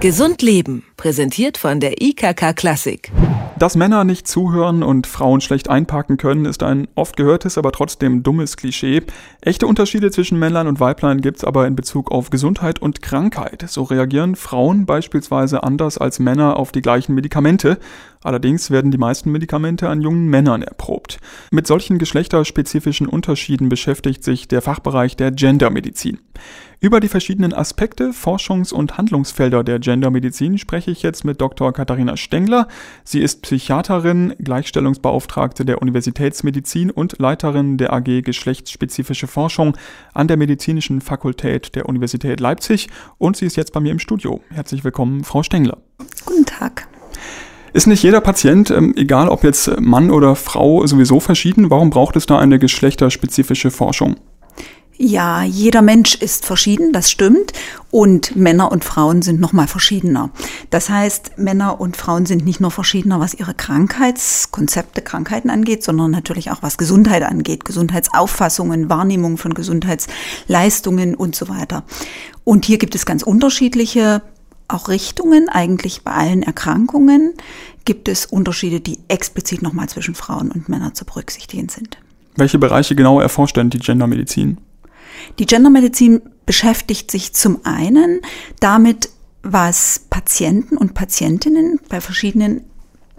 Gesund Leben, präsentiert von der IKK Klassik. Dass Männer nicht zuhören und Frauen schlecht einparken können, ist ein oft gehörtes, aber trotzdem dummes Klischee. Echte Unterschiede zwischen Männlein und Weiblein gibt es aber in Bezug auf Gesundheit und Krankheit. So reagieren Frauen beispielsweise anders als Männer auf die gleichen Medikamente. Allerdings werden die meisten Medikamente an jungen Männern erprobt. Mit solchen geschlechterspezifischen Unterschieden beschäftigt sich der Fachbereich der Gendermedizin. Über die verschiedenen Aspekte, Forschungs- und Handlungsfelder der Gendermedizin spreche ich jetzt mit Dr. Katharina Stengler. Sie ist Psychiaterin, Gleichstellungsbeauftragte der Universitätsmedizin und Leiterin der AG Geschlechtsspezifische Forschung an der Medizinischen Fakultät der Universität Leipzig und sie ist jetzt bei mir im Studio. Herzlich willkommen, Frau Stengler. Guten Tag. Ist nicht jeder Patient, ähm, egal ob jetzt Mann oder Frau, sowieso verschieden? Warum braucht es da eine geschlechterspezifische Forschung? Ja, jeder Mensch ist verschieden, das stimmt. Und Männer und Frauen sind nochmal verschiedener. Das heißt, Männer und Frauen sind nicht nur verschiedener, was ihre Krankheitskonzepte, Krankheiten angeht, sondern natürlich auch was Gesundheit angeht, Gesundheitsauffassungen, Wahrnehmung von Gesundheitsleistungen und so weiter. Und hier gibt es ganz unterschiedliche auch Richtungen. Eigentlich bei allen Erkrankungen gibt es Unterschiede, die explizit nochmal zwischen Frauen und Männern zu berücksichtigen sind. Welche Bereiche genau erforscht denn die Gendermedizin? Die Gendermedizin beschäftigt sich zum einen damit, was Patienten und Patientinnen bei verschiedenen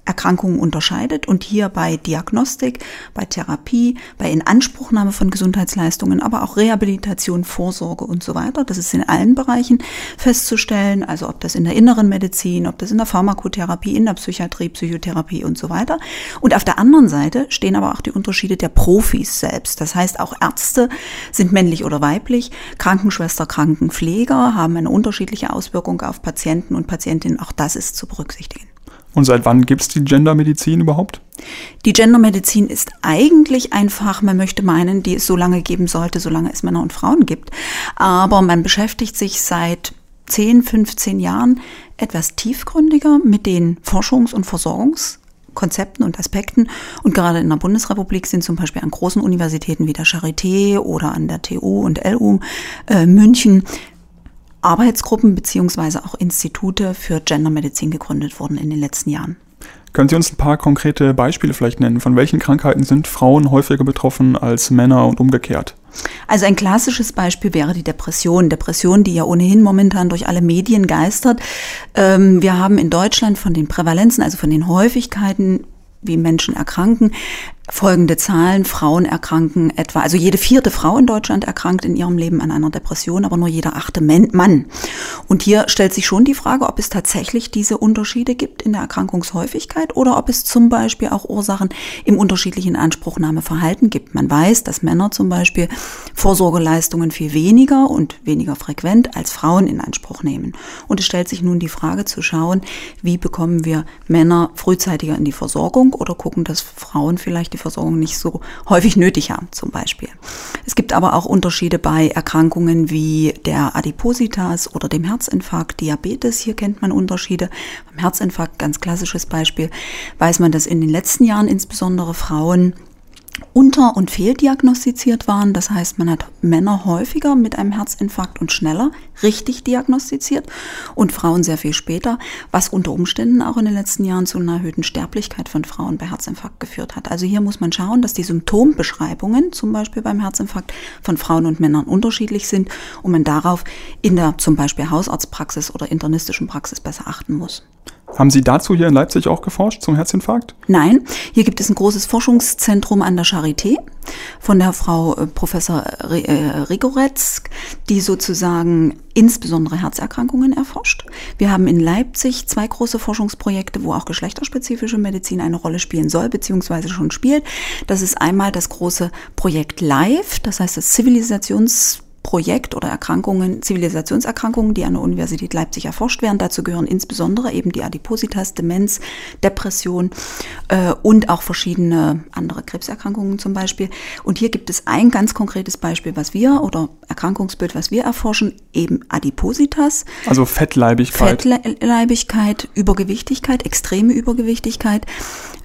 Erkrankungen unterscheidet und hier bei Diagnostik, bei Therapie, bei Inanspruchnahme von Gesundheitsleistungen, aber auch Rehabilitation, Vorsorge und so weiter. Das ist in allen Bereichen festzustellen, also ob das in der inneren Medizin, ob das in der Pharmakotherapie, in der Psychiatrie, Psychotherapie und so weiter. Und auf der anderen Seite stehen aber auch die Unterschiede der Profis selbst. Das heißt, auch Ärzte sind männlich oder weiblich, Krankenschwester, Krankenpfleger haben eine unterschiedliche Auswirkung auf Patienten und Patientinnen. Auch das ist zu berücksichtigen. Und seit wann gibt es die Gendermedizin überhaupt? Die Gendermedizin ist eigentlich ein Fach, man möchte meinen, die es so lange geben sollte, solange es Männer und Frauen gibt. Aber man beschäftigt sich seit 10, 15 Jahren etwas tiefgründiger mit den Forschungs- und Versorgungskonzepten und Aspekten. Und gerade in der Bundesrepublik sind zum Beispiel an großen Universitäten wie der Charité oder an der TU und LU äh, München Arbeitsgruppen beziehungsweise auch Institute für Gendermedizin gegründet wurden in den letzten Jahren. Können Sie uns ein paar konkrete Beispiele vielleicht nennen? Von welchen Krankheiten sind Frauen häufiger betroffen als Männer und umgekehrt? Also ein klassisches Beispiel wäre die Depression. Depression, die ja ohnehin momentan durch alle Medien geistert. Ähm, wir haben in Deutschland von den Prävalenzen, also von den Häufigkeiten, wie Menschen erkranken, folgende Zahlen. Frauen erkranken etwa, also jede vierte Frau in Deutschland erkrankt in ihrem Leben an einer Depression, aber nur jeder achte Mann. Und hier stellt sich schon die Frage, ob es tatsächlich diese Unterschiede gibt in der Erkrankungshäufigkeit oder ob es zum Beispiel auch Ursachen im unterschiedlichen Anspruchnahmeverhalten gibt. Man weiß, dass Männer zum Beispiel Vorsorgeleistungen viel weniger und weniger frequent als Frauen in Anspruch nehmen. Und es stellt sich nun die Frage zu schauen, wie bekommen wir Männer frühzeitiger in die Versorgung oder gucken, dass Frauen vielleicht die Versorgung nicht so häufig nötig haben, zum Beispiel. Es gibt aber auch Unterschiede bei Erkrankungen wie der Adipositas oder dem Herzinfarkt, Diabetes. Hier kennt man Unterschiede. Beim Herzinfarkt, ganz klassisches Beispiel, weiß man, dass in den letzten Jahren insbesondere Frauen unter- und fehldiagnostiziert waren. Das heißt, man hat Männer häufiger mit einem Herzinfarkt und schneller richtig diagnostiziert und Frauen sehr viel später, was unter Umständen auch in den letzten Jahren zu einer erhöhten Sterblichkeit von Frauen bei Herzinfarkt geführt hat. Also hier muss man schauen, dass die Symptombeschreibungen, zum Beispiel beim Herzinfarkt, von Frauen und Männern unterschiedlich sind und man darauf in der zum Beispiel Hausarztpraxis oder internistischen Praxis besser achten muss. Haben Sie dazu hier in Leipzig auch geforscht zum Herzinfarkt? Nein, hier gibt es ein großes Forschungszentrum an der Charité von der Frau äh, Professor äh, Rigoretz, die sozusagen insbesondere Herzerkrankungen erforscht. Wir haben in Leipzig zwei große Forschungsprojekte, wo auch geschlechterspezifische Medizin eine Rolle spielen soll, beziehungsweise schon spielt. Das ist einmal das große Projekt LIFE, das heißt das Zivilisations Projekt oder Erkrankungen, Zivilisationserkrankungen, die an der Universität Leipzig erforscht werden. Dazu gehören insbesondere eben die Adipositas, Demenz, Depression äh, und auch verschiedene andere Krebserkrankungen zum Beispiel. Und hier gibt es ein ganz konkretes Beispiel, was wir oder Erkrankungsbild, was wir erforschen, eben Adipositas. Also Fettleibigkeit. Fettleibigkeit, Übergewichtigkeit, extreme Übergewichtigkeit.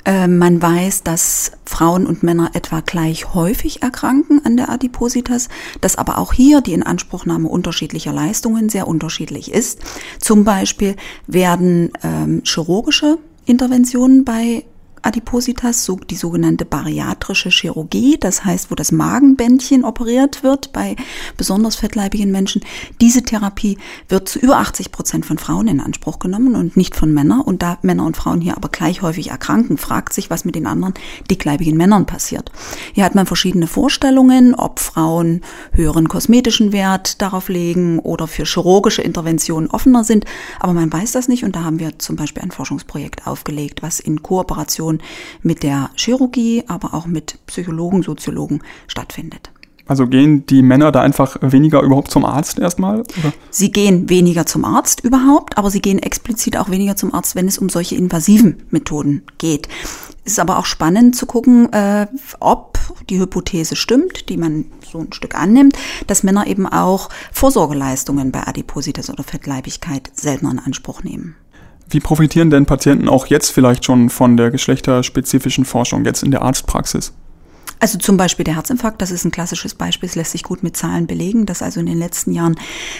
Äh, man weiß, dass Frauen und Männer etwa gleich häufig erkranken an der Adipositas, dass aber auch hier die Inanspruchnahme unterschiedlicher Leistungen sehr unterschiedlich ist. Zum Beispiel werden ähm, chirurgische Interventionen bei Adipositas, so die sogenannte bariatrische Chirurgie, das heißt, wo das Magenbändchen operiert wird bei besonders fettleibigen Menschen. Diese Therapie wird zu über 80 Prozent von Frauen in Anspruch genommen und nicht von Männern. Und da Männer und Frauen hier aber gleich häufig erkranken, fragt sich, was mit den anderen dickleibigen Männern passiert. Hier hat man verschiedene Vorstellungen, ob Frauen höheren kosmetischen Wert darauf legen oder für chirurgische Interventionen offener sind. Aber man weiß das nicht und da haben wir zum Beispiel ein Forschungsprojekt aufgelegt, was in Kooperation Kommunikation mit der Chirurgie, aber auch mit Psychologen, Soziologen stattfindet. Also gehen die Männer da einfach weniger überhaupt zum Arzt erstmal? Oder? Sie gehen weniger zum Arzt überhaupt, aber sie gehen explizit auch weniger zum Arzt, wenn es um solche invasiven Methoden geht. Es ist aber auch spannend zu gucken, äh, ob die Hypothese stimmt, die man so ein Stück annimmt, dass Männer eben auch Vorsorgeleistungen bei Adipositas oder Fettleibigkeit seltener in Anspruch nehmen. Wie profitieren denn Patienten auch jetzt vielleicht schon von der geschlechterspezifischen Forschung, jetzt in der Arztpraxis? Also zum Beispiel der Herzinfarkt, das ist ein klassisches Beispiel, es lässt sich gut mit Zahlen belegen, dass also in den letzten Jahren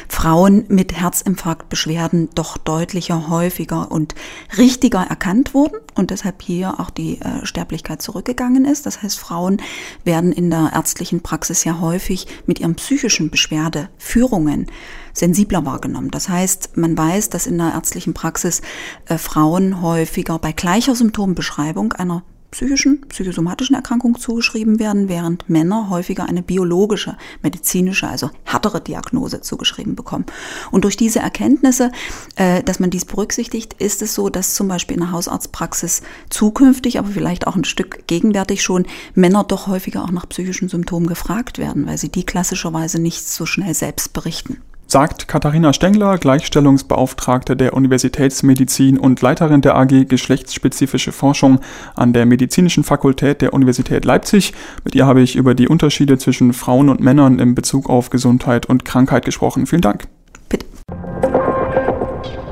Frauen mit Herzinfarktbeschwerden doch deutlicher, häufiger und richtiger erkannt wurden und deshalb hier auch die äh, Sterblichkeit zurückgegangen ist. Das heißt, Frauen werden in der ärztlichen Praxis ja häufig mit ihren psychischen Beschwerdeführungen sensibler wahrgenommen. Das heißt, man weiß, dass in der ärztlichen Praxis äh, Frauen häufiger bei gleicher Symptombeschreibung einer psychischen, psychosomatischen Erkrankung zugeschrieben werden, während Männer häufiger eine biologische, medizinische, also härtere Diagnose zugeschrieben bekommen. Und durch diese Erkenntnisse, äh, dass man dies berücksichtigt, ist es so, dass zum Beispiel in der Hausarztpraxis zukünftig, aber vielleicht auch ein Stück gegenwärtig schon, Männer doch häufiger auch nach psychischen Symptomen gefragt werden, weil sie die klassischerweise nicht so schnell selbst berichten sagt Katharina Stengler, Gleichstellungsbeauftragte der Universitätsmedizin und Leiterin der AG Geschlechtsspezifische Forschung an der Medizinischen Fakultät der Universität Leipzig. Mit ihr habe ich über die Unterschiede zwischen Frauen und Männern in Bezug auf Gesundheit und Krankheit gesprochen. Vielen Dank. Bitte.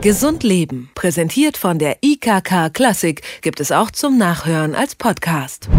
Gesund Leben, präsentiert von der IKK Klassik, gibt es auch zum Nachhören als Podcast.